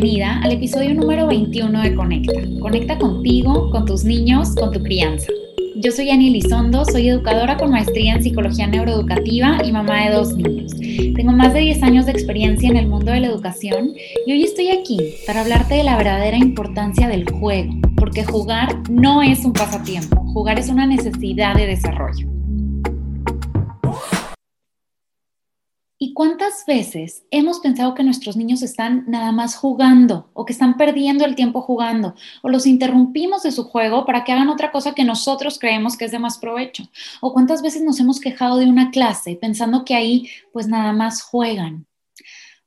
bienvenida al episodio número 21 de Conecta. Conecta contigo, con tus niños, con tu crianza. Yo soy Ani Lizondo, soy educadora con maestría en psicología neuroeducativa y mamá de dos niños. Tengo más de 10 años de experiencia en el mundo de la educación y hoy estoy aquí para hablarte de la verdadera importancia del juego, porque jugar no es un pasatiempo, jugar es una necesidad de desarrollo. ¿Y cuántas veces hemos pensado que nuestros niños están nada más jugando o que están perdiendo el tiempo jugando o los interrumpimos de su juego para que hagan otra cosa que nosotros creemos que es de más provecho? ¿O cuántas veces nos hemos quejado de una clase pensando que ahí pues nada más juegan?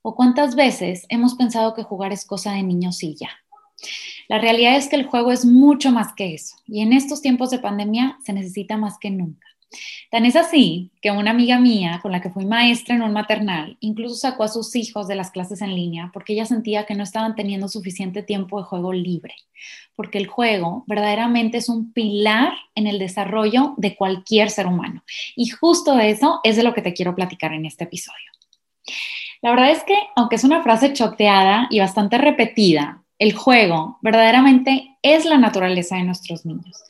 ¿O cuántas veces hemos pensado que jugar es cosa de niños y ya? La realidad es que el juego es mucho más que eso y en estos tiempos de pandemia se necesita más que nunca. Tan es así que una amiga mía con la que fui maestra en un maternal incluso sacó a sus hijos de las clases en línea porque ella sentía que no estaban teniendo suficiente tiempo de juego libre, porque el juego verdaderamente es un pilar en el desarrollo de cualquier ser humano. Y justo eso es de lo que te quiero platicar en este episodio. La verdad es que, aunque es una frase choteada y bastante repetida, el juego verdaderamente es la naturaleza de nuestros niños.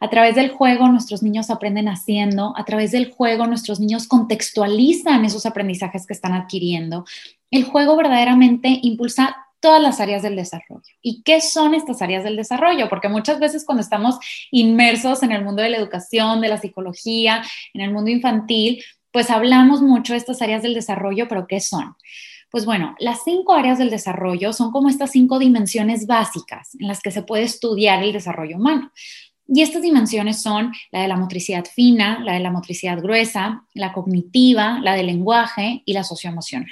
A través del juego nuestros niños aprenden haciendo, a través del juego nuestros niños contextualizan esos aprendizajes que están adquiriendo. El juego verdaderamente impulsa todas las áreas del desarrollo. ¿Y qué son estas áreas del desarrollo? Porque muchas veces cuando estamos inmersos en el mundo de la educación, de la psicología, en el mundo infantil, pues hablamos mucho de estas áreas del desarrollo, pero ¿qué son? Pues bueno, las cinco áreas del desarrollo son como estas cinco dimensiones básicas en las que se puede estudiar el desarrollo humano. Y estas dimensiones son la de la motricidad fina, la de la motricidad gruesa, la cognitiva, la del lenguaje y la socioemocional.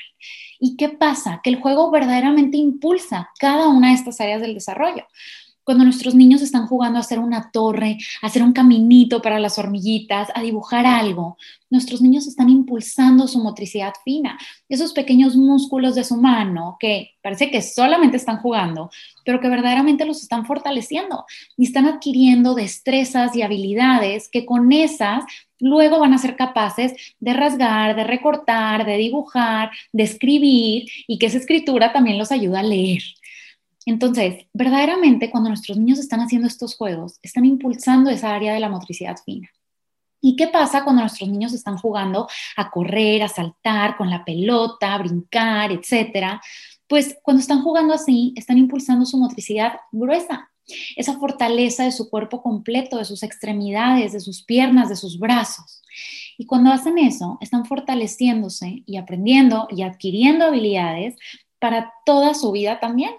¿Y qué pasa? Que el juego verdaderamente impulsa cada una de estas áreas del desarrollo cuando nuestros niños están jugando a hacer una torre, a hacer un caminito para las hormiguitas, a dibujar algo, nuestros niños están impulsando su motricidad fina, esos pequeños músculos de su mano que parece que solamente están jugando, pero que verdaderamente los están fortaleciendo y están adquiriendo destrezas y habilidades que con esas luego van a ser capaces de rasgar, de recortar, de dibujar, de escribir y que esa escritura también los ayuda a leer. Entonces, verdaderamente cuando nuestros niños están haciendo estos juegos, están impulsando esa área de la motricidad fina. ¿Y qué pasa cuando nuestros niños están jugando a correr, a saltar con la pelota, a brincar, etcétera? Pues cuando están jugando así, están impulsando su motricidad gruesa, esa fortaleza de su cuerpo completo, de sus extremidades, de sus piernas, de sus brazos. Y cuando hacen eso, están fortaleciéndose y aprendiendo y adquiriendo habilidades para toda su vida también.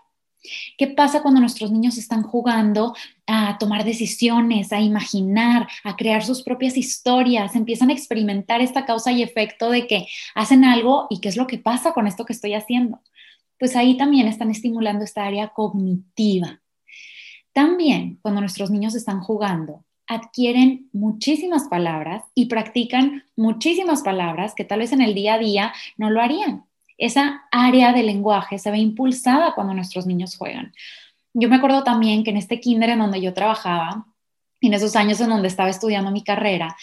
¿Qué pasa cuando nuestros niños están jugando a tomar decisiones, a imaginar, a crear sus propias historias, empiezan a experimentar esta causa y efecto de que hacen algo y qué es lo que pasa con esto que estoy haciendo? Pues ahí también están estimulando esta área cognitiva. También cuando nuestros niños están jugando, adquieren muchísimas palabras y practican muchísimas palabras que tal vez en el día a día no lo harían esa área del lenguaje se ve impulsada cuando nuestros niños juegan. Yo me acuerdo también que en este kinder en donde yo trabajaba, en esos años en donde estaba estudiando mi carrera,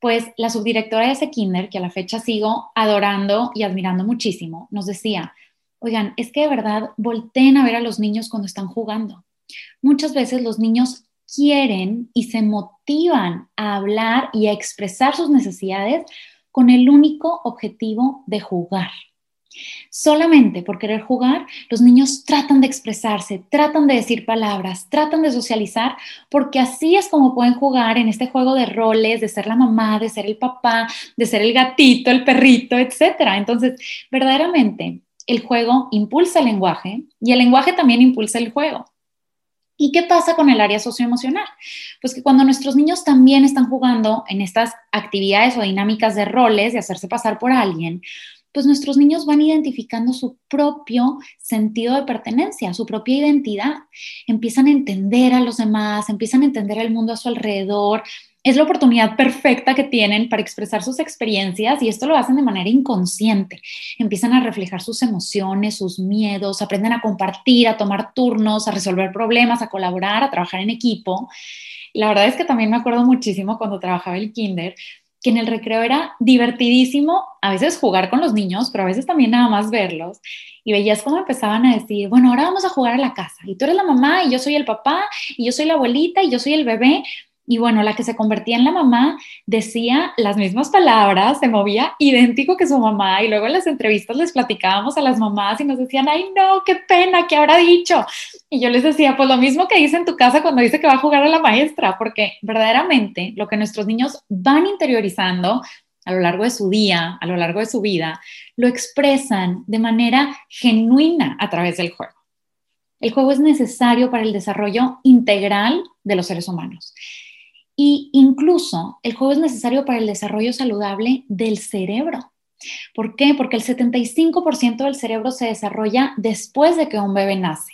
pues la subdirectora de ese kinder, que a la fecha sigo adorando y admirando muchísimo, nos decía, oigan, es que de verdad volteen a ver a los niños cuando están jugando. Muchas veces los niños quieren y se motivan a hablar y a expresar sus necesidades con el único objetivo de jugar. Solamente por querer jugar, los niños tratan de expresarse, tratan de decir palabras, tratan de socializar, porque así es como pueden jugar en este juego de roles, de ser la mamá, de ser el papá, de ser el gatito, el perrito, etc. Entonces, verdaderamente, el juego impulsa el lenguaje y el lenguaje también impulsa el juego. ¿Y qué pasa con el área socioemocional? Pues que cuando nuestros niños también están jugando en estas actividades o dinámicas de roles, de hacerse pasar por alguien, pues nuestros niños van identificando su propio sentido de pertenencia, su propia identidad. Empiezan a entender a los demás, empiezan a entender el mundo a su alrededor. Es la oportunidad perfecta que tienen para expresar sus experiencias y esto lo hacen de manera inconsciente. Empiezan a reflejar sus emociones, sus miedos, aprenden a compartir, a tomar turnos, a resolver problemas, a colaborar, a trabajar en equipo. La verdad es que también me acuerdo muchísimo cuando trabajaba el kinder, que en el recreo era divertidísimo, a veces jugar con los niños, pero a veces también nada más verlos. Y veías cómo empezaban a decir, bueno, ahora vamos a jugar a la casa. Y tú eres la mamá y yo soy el papá y yo soy la abuelita y yo soy el bebé. Y bueno, la que se convertía en la mamá decía las mismas palabras, se movía idéntico que su mamá. Y luego en las entrevistas les platicábamos a las mamás y nos decían, ay, no, qué pena, ¿qué habrá dicho? Y yo les decía, pues lo mismo que dice en tu casa cuando dice que va a jugar a la maestra, porque verdaderamente lo que nuestros niños van interiorizando a lo largo de su día, a lo largo de su vida, lo expresan de manera genuina a través del juego. El juego es necesario para el desarrollo integral de los seres humanos. Y incluso el juego es necesario para el desarrollo saludable del cerebro. ¿Por qué? Porque el 75% del cerebro se desarrolla después de que un bebé nace.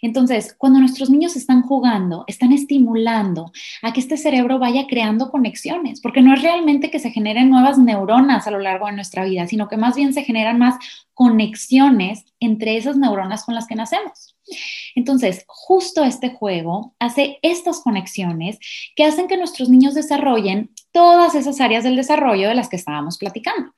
Entonces, cuando nuestros niños están jugando, están estimulando a que este cerebro vaya creando conexiones, porque no es realmente que se generen nuevas neuronas a lo largo de nuestra vida, sino que más bien se generan más conexiones entre esas neuronas con las que nacemos. Entonces, justo este juego hace estas conexiones que hacen que nuestros niños desarrollen todas esas áreas del desarrollo de las que estábamos platicando.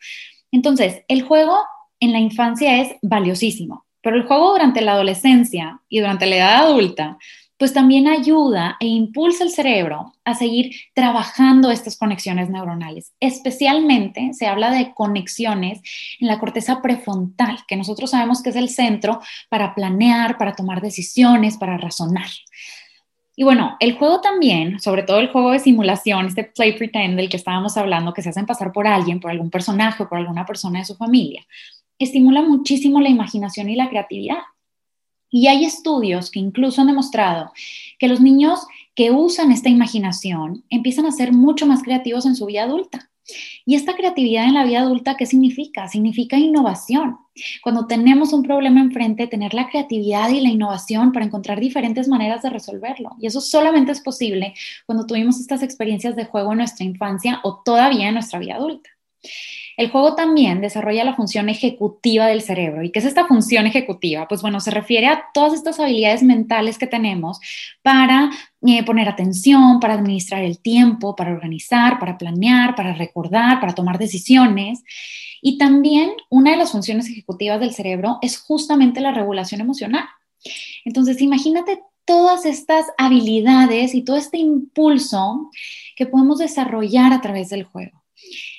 Entonces, el juego en la infancia es valiosísimo, pero el juego durante la adolescencia y durante la edad adulta pues también ayuda e impulsa el cerebro a seguir trabajando estas conexiones neuronales. Especialmente se habla de conexiones en la corteza prefrontal, que nosotros sabemos que es el centro para planear, para tomar decisiones, para razonar. Y bueno, el juego también, sobre todo el juego de simulación, este play pretend del que estábamos hablando, que se hacen pasar por alguien, por algún personaje o por alguna persona de su familia, estimula muchísimo la imaginación y la creatividad. Y hay estudios que incluso han demostrado que los niños que usan esta imaginación empiezan a ser mucho más creativos en su vida adulta. Y esta creatividad en la vida adulta, ¿qué significa? Significa innovación. Cuando tenemos un problema enfrente, tener la creatividad y la innovación para encontrar diferentes maneras de resolverlo. Y eso solamente es posible cuando tuvimos estas experiencias de juego en nuestra infancia o todavía en nuestra vida adulta. El juego también desarrolla la función ejecutiva del cerebro. ¿Y qué es esta función ejecutiva? Pues bueno, se refiere a todas estas habilidades mentales que tenemos para eh, poner atención, para administrar el tiempo, para organizar, para planear, para recordar, para tomar decisiones. Y también una de las funciones ejecutivas del cerebro es justamente la regulación emocional. Entonces, imagínate todas estas habilidades y todo este impulso que podemos desarrollar a través del juego.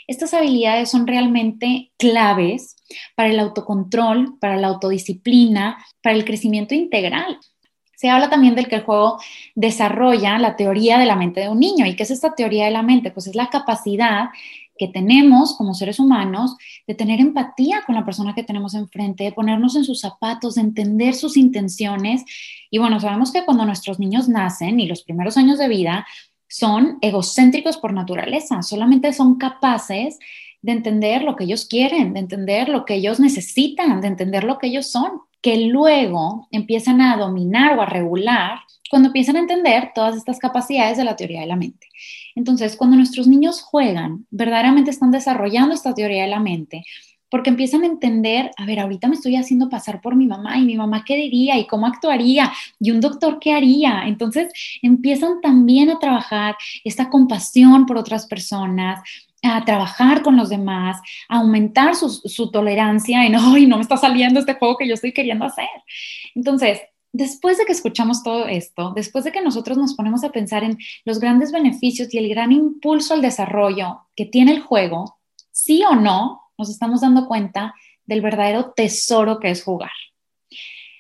Estas habilidades son realmente claves para el autocontrol, para la autodisciplina, para el crecimiento integral. Se habla también del que el juego desarrolla la teoría de la mente de un niño. ¿Y qué es esta teoría de la mente? Pues es la capacidad que tenemos como seres humanos de tener empatía con la persona que tenemos enfrente, de ponernos en sus zapatos, de entender sus intenciones. Y bueno, sabemos que cuando nuestros niños nacen y los primeros años de vida, son egocéntricos por naturaleza, solamente son capaces de entender lo que ellos quieren, de entender lo que ellos necesitan, de entender lo que ellos son, que luego empiezan a dominar o a regular cuando empiezan a entender todas estas capacidades de la teoría de la mente. Entonces, cuando nuestros niños juegan, verdaderamente están desarrollando esta teoría de la mente, porque empiezan a entender, a ver, ahorita me estoy haciendo pasar por mi mamá y mi mamá qué diría y cómo actuaría y un doctor qué haría. Entonces empiezan también a trabajar esta compasión por otras personas, a trabajar con los demás, a aumentar su, su tolerancia en, hoy no me está saliendo este juego que yo estoy queriendo hacer. Entonces, después de que escuchamos todo esto, después de que nosotros nos ponemos a pensar en los grandes beneficios y el gran impulso al desarrollo que tiene el juego, sí o no, nos estamos dando cuenta del verdadero tesoro que es jugar.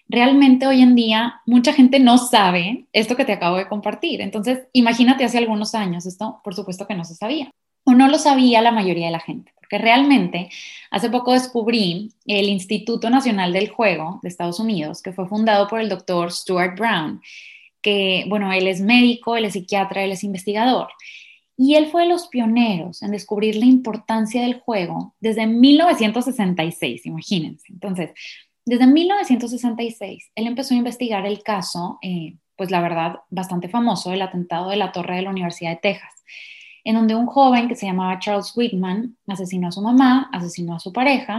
Realmente hoy en día mucha gente no sabe esto que te acabo de compartir. Entonces, imagínate hace algunos años, esto por supuesto que no se sabía. O no lo sabía la mayoría de la gente, porque realmente hace poco descubrí el Instituto Nacional del Juego de Estados Unidos, que fue fundado por el doctor Stuart Brown, que, bueno, él es médico, él es psiquiatra, él es investigador. Y él fue de los pioneros en descubrir la importancia del juego desde 1966, imagínense. Entonces, desde 1966, él empezó a investigar el caso, eh, pues la verdad, bastante famoso del atentado de la torre de la Universidad de Texas, en donde un joven que se llamaba Charles Whitman asesinó a su mamá, asesinó a su pareja,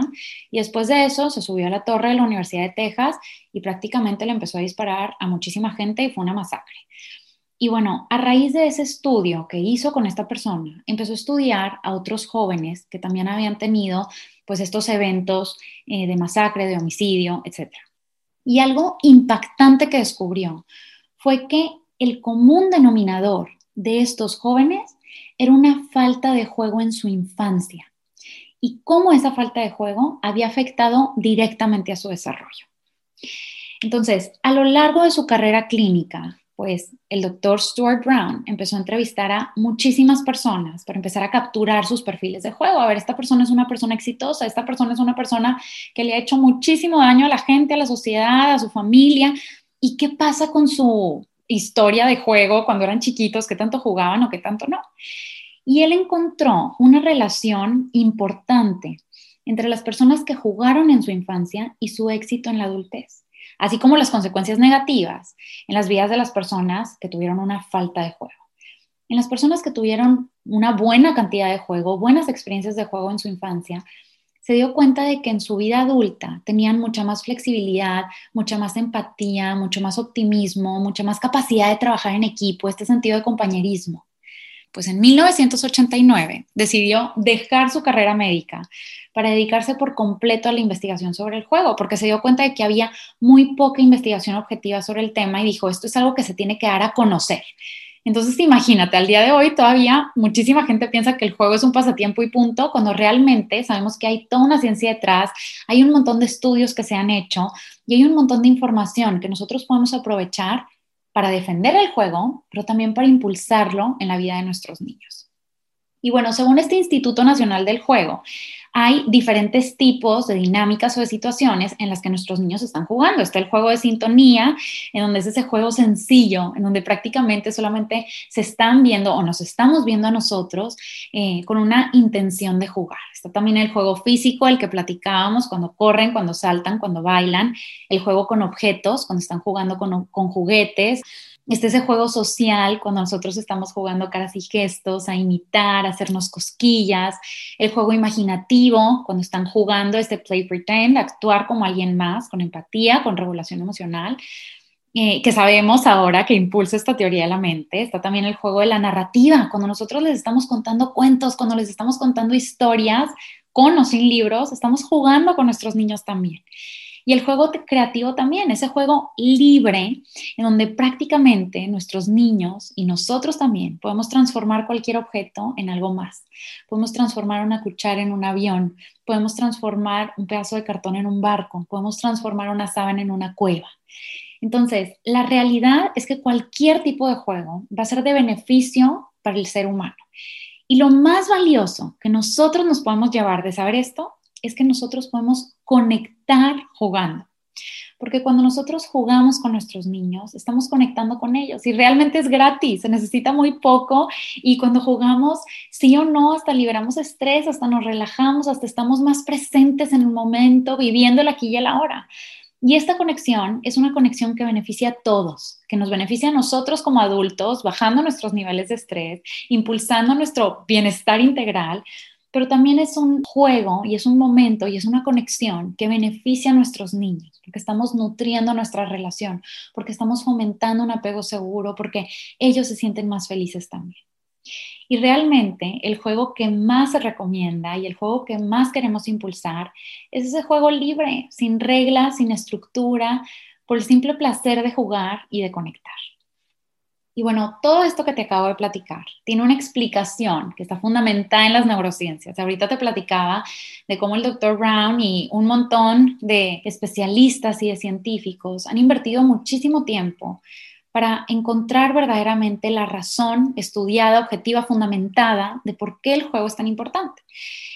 y después de eso se subió a la torre de la Universidad de Texas y prácticamente le empezó a disparar a muchísima gente y fue una masacre. Y bueno, a raíz de ese estudio que hizo con esta persona, empezó a estudiar a otros jóvenes que también habían tenido pues estos eventos eh, de masacre, de homicidio, etc. Y algo impactante que descubrió fue que el común denominador de estos jóvenes era una falta de juego en su infancia y cómo esa falta de juego había afectado directamente a su desarrollo. Entonces, a lo largo de su carrera clínica, pues el doctor Stuart Brown empezó a entrevistar a muchísimas personas para empezar a capturar sus perfiles de juego. A ver, esta persona es una persona exitosa, esta persona es una persona que le ha hecho muchísimo daño a la gente, a la sociedad, a su familia. ¿Y qué pasa con su historia de juego cuando eran chiquitos, qué tanto jugaban o qué tanto no? Y él encontró una relación importante entre las personas que jugaron en su infancia y su éxito en la adultez así como las consecuencias negativas en las vidas de las personas que tuvieron una falta de juego. En las personas que tuvieron una buena cantidad de juego, buenas experiencias de juego en su infancia, se dio cuenta de que en su vida adulta tenían mucha más flexibilidad, mucha más empatía, mucho más optimismo, mucha más capacidad de trabajar en equipo, este sentido de compañerismo. Pues en 1989 decidió dejar su carrera médica para dedicarse por completo a la investigación sobre el juego, porque se dio cuenta de que había muy poca investigación objetiva sobre el tema y dijo, esto es algo que se tiene que dar a conocer. Entonces, imagínate, al día de hoy todavía muchísima gente piensa que el juego es un pasatiempo y punto, cuando realmente sabemos que hay toda una ciencia detrás, hay un montón de estudios que se han hecho y hay un montón de información que nosotros podemos aprovechar para defender el juego, pero también para impulsarlo en la vida de nuestros niños. Y bueno, según este Instituto Nacional del Juego, hay diferentes tipos de dinámicas o de situaciones en las que nuestros niños están jugando. Está el juego de sintonía, en donde es ese juego sencillo, en donde prácticamente solamente se están viendo o nos estamos viendo a nosotros eh, con una intención de jugar. Está también el juego físico, el que platicábamos, cuando corren, cuando saltan, cuando bailan, el juego con objetos, cuando están jugando con, con juguetes, Está ese juego social cuando nosotros estamos jugando caras y gestos, a imitar, a hacernos cosquillas. El juego imaginativo, cuando están jugando este play pretend, actuar como alguien más, con empatía, con regulación emocional. Eh, que sabemos ahora que impulsa esta teoría de la mente. Está también el juego de la narrativa, cuando nosotros les estamos contando cuentos, cuando les estamos contando historias con o sin libros, estamos jugando con nuestros niños también. Y el juego creativo también, ese juego libre, en donde prácticamente nuestros niños y nosotros también podemos transformar cualquier objeto en algo más. Podemos transformar una cuchara en un avión, podemos transformar un pedazo de cartón en un barco, podemos transformar una sábana en una cueva. Entonces, la realidad es que cualquier tipo de juego va a ser de beneficio para el ser humano. Y lo más valioso que nosotros nos podemos llevar de saber esto es que nosotros podemos conectar jugando. Porque cuando nosotros jugamos con nuestros niños, estamos conectando con ellos y realmente es gratis, se necesita muy poco y cuando jugamos, sí o no, hasta liberamos estrés, hasta nos relajamos, hasta estamos más presentes en el momento, viviendo el aquí y el ahora. Y esta conexión es una conexión que beneficia a todos, que nos beneficia a nosotros como adultos, bajando nuestros niveles de estrés, impulsando nuestro bienestar integral, pero también es un juego y es un momento y es una conexión que beneficia a nuestros niños, porque estamos nutriendo nuestra relación, porque estamos fomentando un apego seguro, porque ellos se sienten más felices también. Y realmente el juego que más se recomienda y el juego que más queremos impulsar es ese juego libre, sin reglas, sin estructura, por el simple placer de jugar y de conectar. Y bueno, todo esto que te acabo de platicar tiene una explicación que está fundamentada en las neurociencias. Ahorita te platicaba de cómo el doctor Brown y un montón de especialistas y de científicos han invertido muchísimo tiempo para encontrar verdaderamente la razón estudiada, objetiva, fundamentada de por qué el juego es tan importante.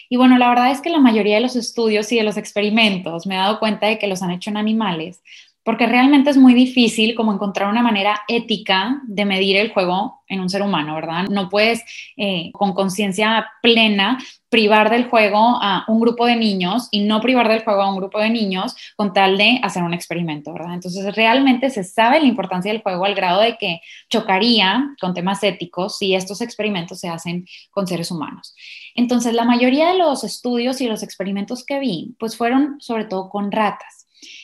Y bueno, la verdad es que la mayoría de los estudios y de los experimentos me he dado cuenta de que los han hecho en animales porque realmente es muy difícil como encontrar una manera ética de medir el juego en un ser humano, ¿verdad? No puedes eh, con conciencia plena privar del juego a un grupo de niños y no privar del juego a un grupo de niños con tal de hacer un experimento, ¿verdad? Entonces realmente se sabe la importancia del juego al grado de que chocaría con temas éticos si estos experimentos se hacen con seres humanos. Entonces la mayoría de los estudios y los experimentos que vi, pues fueron sobre todo con ratas.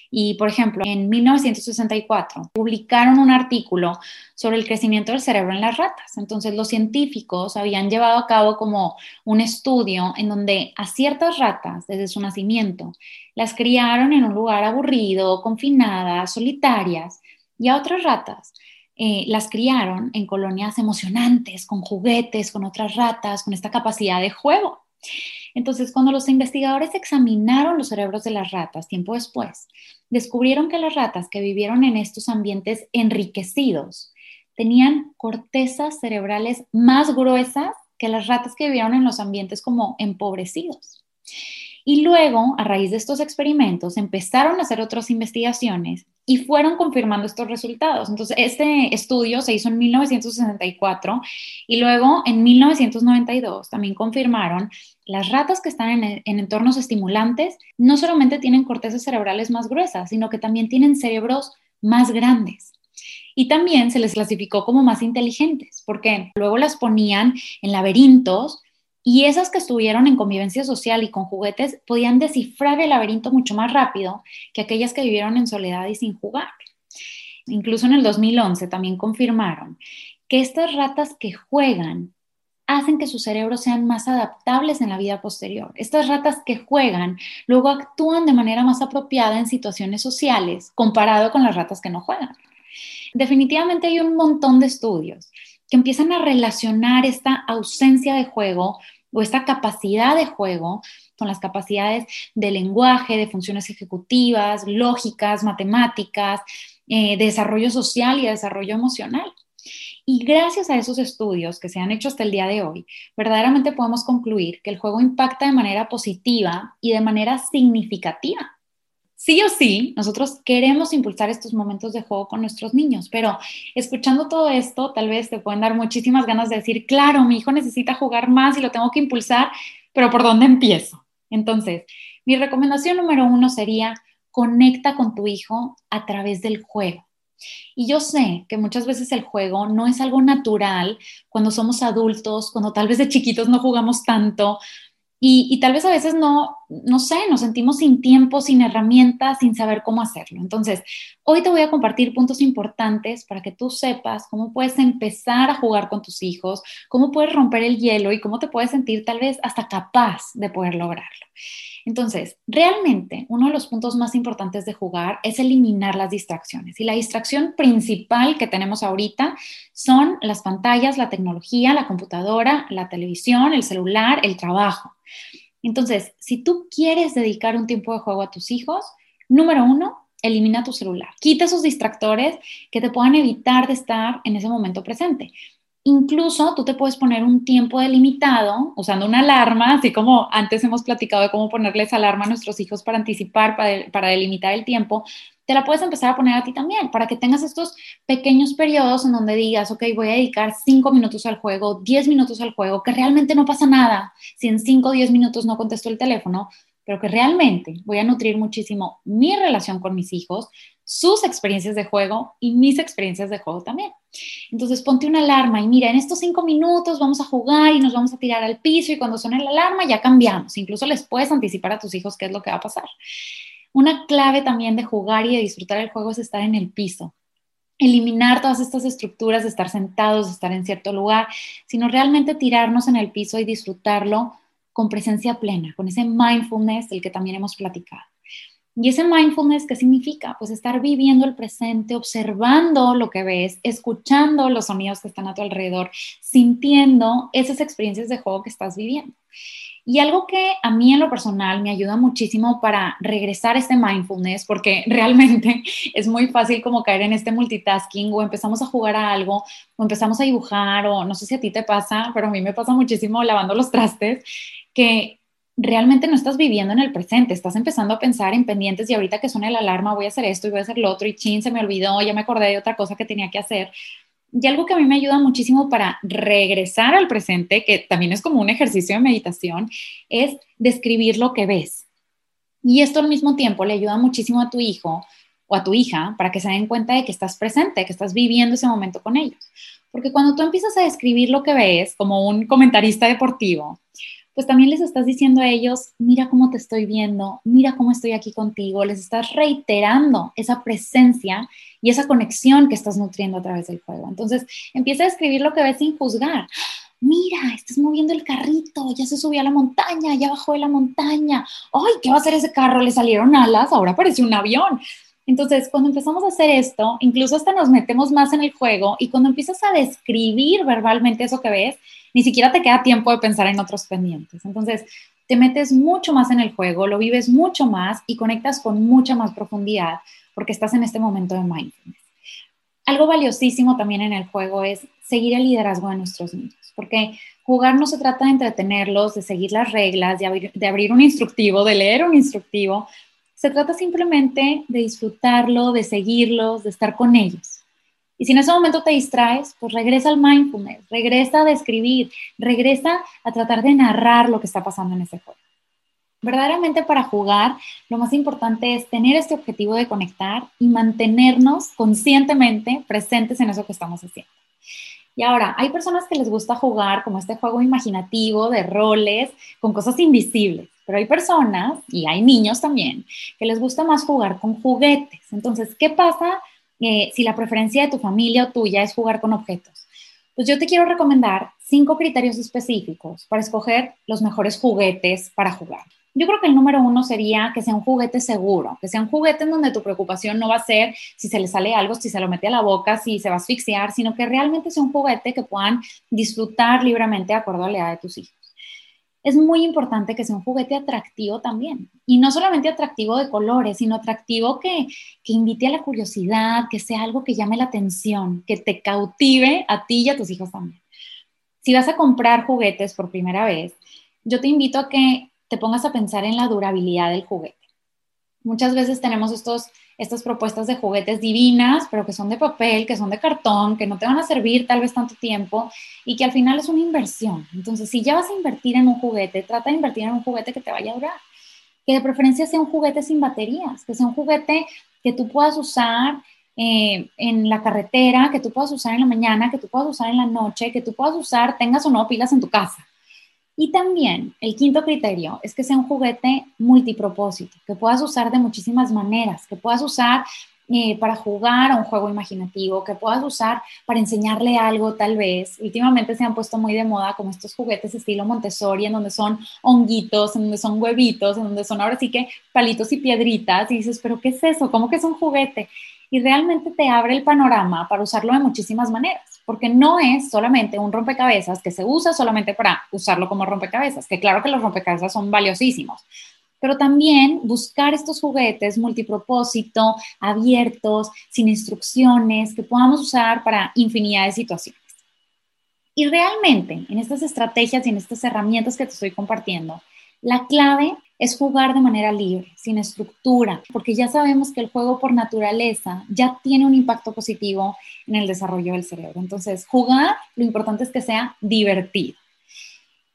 Y, por ejemplo, en 1964 publicaron un artículo sobre el crecimiento del cerebro en las ratas. Entonces, los científicos habían llevado a cabo como un estudio en donde a ciertas ratas, desde su nacimiento, las criaron en un lugar aburrido, confinadas, solitarias, y a otras ratas eh, las criaron en colonias emocionantes, con juguetes, con otras ratas, con esta capacidad de juego. Entonces, cuando los investigadores examinaron los cerebros de las ratas tiempo después, descubrieron que las ratas que vivieron en estos ambientes enriquecidos tenían cortezas cerebrales más gruesas que las ratas que vivieron en los ambientes como empobrecidos. Y luego, a raíz de estos experimentos, empezaron a hacer otras investigaciones y fueron confirmando estos resultados. Entonces, este estudio se hizo en 1964 y luego en 1992 también confirmaron las ratas que están en, en, entornos estimulantes no solamente tienen cortezas cerebrales más gruesas, sino que también tienen cerebros más grandes. Y también se les clasificó como más inteligentes, porque luego las ponían en laberintos y esas que estuvieron en convivencia social y con juguetes podían descifrar el laberinto mucho más rápido que aquellas que vivieron en soledad y sin jugar. Incluso en el 2011 también confirmaron que estas ratas que juegan hacen que sus cerebros sean más adaptables en la vida posterior. Estas ratas que juegan luego actúan de manera más apropiada en situaciones sociales comparado con las ratas que no juegan. Definitivamente hay un montón de estudios que empiezan a relacionar esta ausencia de juego o esta capacidad de juego con las capacidades de lenguaje, de funciones ejecutivas, lógicas, matemáticas, eh, desarrollo social y desarrollo emocional. Y gracias a esos estudios que se han hecho hasta el día de hoy, verdaderamente podemos concluir que el juego impacta de manera positiva y de manera significativa sí o sí, nosotros queremos impulsar estos momentos de juego con nuestros niños, pero escuchando todo esto, tal vez te pueden dar muchísimas ganas de decir, claro, mi hijo necesita jugar más y lo tengo que impulsar, pero ¿por dónde empiezo? Entonces, mi recomendación número uno sería, conecta con tu hijo a través del juego. Y yo sé que muchas veces el juego no es algo natural cuando somos adultos, cuando tal vez de chiquitos no jugamos tanto, y, tal vez a veces no, no sé, nos sentimos sin tiempo, sin herramientas, sin saber cómo hacerlo. Entonces, hoy te voy a compartir puntos importantes para que tú sepas cómo puedes empezar a jugar con tus hijos, cómo puedes romper el hielo y cómo te puedes sentir tal vez hasta capaz de poder lograrlo. Entonces, realmente uno de los puntos más importantes de jugar es eliminar las distracciones. Y la distracción principal que tenemos ahorita son las pantallas, la tecnología, la computadora, la televisión, el celular, el trabajo. Entonces, si tú quieres dedicar un tiempo de juego a tus hijos, número uno, elimina tu celular. Quita esos distractores que te puedan evitar de estar en ese momento presente. Incluso tú te puedes poner un tiempo delimitado usando una alarma, así como antes hemos platicado de cómo ponerles alarma a nuestros hijos para anticipar, para, delimitar el tiempo. Te la puedes empezar a poner a ti también, para que tengas estos pequeños periodos en donde digas, ok, voy a dedicar cinco minutos al juego, diez minutos al juego, que realmente no pasa nada si en cinco o diez minutos no contesto el teléfono, pero que realmente voy a nutrir muchísimo mi relación con mis hijos, sus experiencias de juego y mis experiencias de juego también. Entonces ponte una alarma y mira, en estos cinco minutos vamos a jugar y nos vamos a tirar al piso y cuando suene la alarma ya cambiamos. Incluso les puedes anticipar a tus hijos qué es lo que va a pasar. Una clave también de jugar y de disfrutar el juego es estar en el piso. Eliminar todas estas estructuras de estar sentados, de estar en cierto lugar, sino realmente tirarnos en el piso y disfrutarlo con presencia plena, con ese mindfulness del que también hemos platicado. Y ese mindfulness, ¿qué significa? Pues estar viviendo el presente, observando lo que ves, escuchando los sonidos que están a tu alrededor, sintiendo esas experiencias de juego que estás viviendo. Y algo que a mí en lo personal me ayuda muchísimo para regresar a este mindfulness, porque realmente es muy fácil como caer en este multitasking o empezamos a jugar a algo o empezamos a dibujar o no sé si a ti te pasa, pero a mí me pasa muchísimo lavando los trastes, que realmente no estás viviendo en el presente, estás empezando a pensar en pendientes y ahorita que suena la alarma voy a hacer esto y voy a hacer lo otro y chin, se me olvidó, ya me acordé de otra cosa que tenía que hacer. Y algo que a mí me ayuda muchísimo para regresar al presente, que también es como un ejercicio de meditación, es describir lo que ves. Y esto al mismo tiempo le ayuda muchísimo a tu hijo o a tu hija para que se den cuenta de que estás presente, que estás viviendo ese momento con ellos. Porque cuando tú empiezas a describir lo que ves como un comentarista deportivo, pues también les estás diciendo a ellos, mira cómo te estoy viendo, mira cómo estoy aquí contigo, les estás reiterando esa presencia y esa conexión que estás nutriendo a través del juego. Entonces, empieza a escribir lo que ves sin juzgar. Mira, estás moviendo el carrito, ya se subió a la montaña, ya bajó de la montaña. Ay, ¿qué va a hacer ese carro? Le salieron alas, ahora parece un avión. Entonces, cuando empezamos a hacer esto, incluso hasta nos metemos más en el juego y cuando empiezas a describir verbalmente eso que ves, ni siquiera te queda tiempo de pensar en otros pendientes. Entonces, te metes mucho más en el juego, lo vives mucho más y conectas con mucha más profundidad porque estás en este momento de mindfulness. Algo valiosísimo también en el juego es seguir el liderazgo de nuestros niños, porque jugar no se trata de entretenerlos, de seguir las reglas, de de abrir un instructivo, de leer un instructivo, se trata simplemente de disfrutarlo, de seguirlos, de estar con ellos. Y si en ese momento te distraes, pues regresa al mindfulness, regresa a describir, regresa a tratar de narrar lo que está pasando en ese juego. Verdaderamente para jugar, lo más importante es tener este objetivo de conectar y mantenernos conscientemente presentes en eso que estamos haciendo. Y ahora, hay personas que les gusta jugar como este juego imaginativo de roles con cosas invisibles. Pero hay personas, y hay niños también, que les gusta más jugar con juguetes. Entonces, ¿qué pasa eh, si la preferencia de tu familia o tuya es jugar con objetos? Pues yo te quiero recomendar cinco criterios específicos para escoger los mejores juguetes para jugar. Yo creo que el número uno sería que sea un juguete seguro, que sea un juguete en donde tu preocupación no va a ser si se le sale algo, si se lo mete a la boca, si se va a asfixiar, sino que realmente sea un juguete que puedan disfrutar libremente de acuerdo a la edad de tus hijos es muy importante que sea un juguete atractivo también. Y no solamente atractivo de colores, sino atractivo que, que invite a la curiosidad, que sea algo que llame la atención, que te cautive a ti y a tus hijos también. Si vas a comprar juguetes por primera vez, yo te invito a que te pongas a pensar en la durabilidad del juguete. Muchas veces tenemos estos estas propuestas de juguetes divinas, pero que son de papel, que son de cartón, que no te van a servir tal vez tanto tiempo y que al final es una inversión. Entonces, si ya vas a invertir en un juguete, trata de invertir en un juguete que te vaya a durar. Que de preferencia sea un juguete sin baterías, que sea un juguete que tú puedas usar eh, en la carretera, que tú puedas usar en la mañana, que tú puedas usar en la noche, que tú puedas usar, tengas o no pilas en tu casa. Y también el quinto criterio es que sea un juguete multipropósito, que puedas usar de muchísimas maneras, que puedas usar eh, para jugar a un juego imaginativo, que puedas usar para enseñarle algo tal vez. Últimamente se han puesto muy de moda como estos juguetes estilo Montessori, en donde son honguitos, en donde son huevitos, en donde son ahora sí que palitos y piedritas. Y dices, pero ¿qué es eso? ¿Cómo que es un juguete? Y realmente te abre el panorama para usarlo de muchísimas maneras porque no es solamente un rompecabezas que se usa solamente para usarlo como rompecabezas, que claro que los rompecabezas son valiosísimos, pero también buscar estos juguetes multipropósito, abiertos, sin instrucciones, que podamos usar para infinidad de situaciones. Y realmente en estas estrategias y en estas herramientas que te estoy compartiendo, la clave es jugar de manera libre, sin estructura, porque ya sabemos que el juego por naturaleza ya tiene un impacto positivo en el desarrollo del cerebro. Entonces, jugar, lo importante es que sea divertido.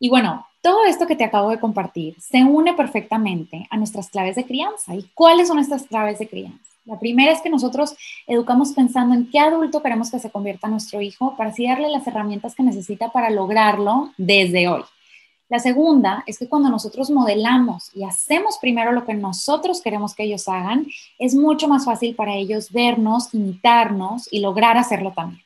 Y bueno, todo esto que te acabo de compartir se une perfectamente a nuestras claves de crianza. ¿Y cuáles son estas claves de crianza? La primera es que nosotros educamos pensando en qué adulto queremos que se convierta nuestro hijo para así darle las herramientas que necesita para lograrlo desde hoy. La segunda es que cuando nosotros modelamos y hacemos primero lo que nosotros queremos que ellos hagan, es mucho más fácil para ellos vernos, imitarnos y lograr hacerlo también.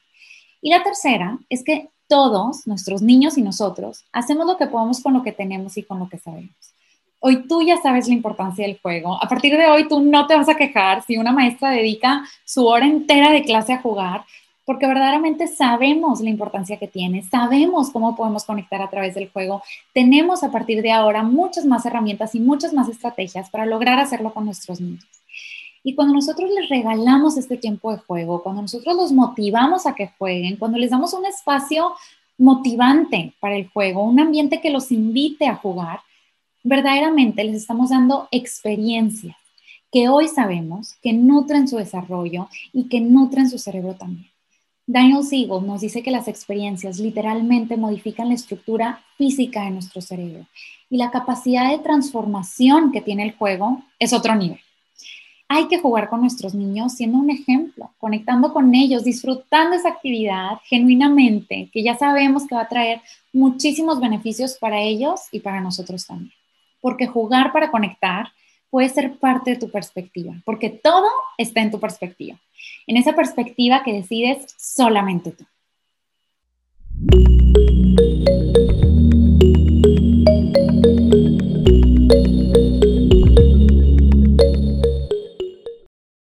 Y la tercera es que todos, nuestros niños y nosotros, hacemos lo que podemos con lo que tenemos y con lo que sabemos. Hoy tú ya sabes la importancia del juego. A partir de hoy tú no te vas a quejar si una maestra dedica su hora entera de clase a jugar, porque verdaderamente sabemos la importancia que tiene, sabemos cómo podemos conectar a través del juego, tenemos a partir de ahora muchas más herramientas y muchas más estrategias para lograr hacerlo con nuestros niños. Y cuando nosotros les regalamos este tiempo de juego, cuando nosotros los motivamos a que jueguen, cuando les damos un espacio motivante para el juego, un ambiente que los invite a jugar, verdaderamente les estamos dando experiencias que hoy sabemos que nutren su desarrollo y que nutren su cerebro también. Daniel Siegel nos dice que las experiencias literalmente modifican la estructura física de nuestro cerebro y la capacidad de transformación que tiene el juego es otro nivel. hay que jugar con nuestros niños siendo un ejemplo, conectando con ellos, disfrutando esa actividad genuinamente, que ya sabemos que va a traer muchísimos beneficios para ellos y para nosotros también. Porque jugar para conectar puede ser parte de tu perspectiva, porque todo está en tu perspectiva, en esa perspectiva que decides solamente tú.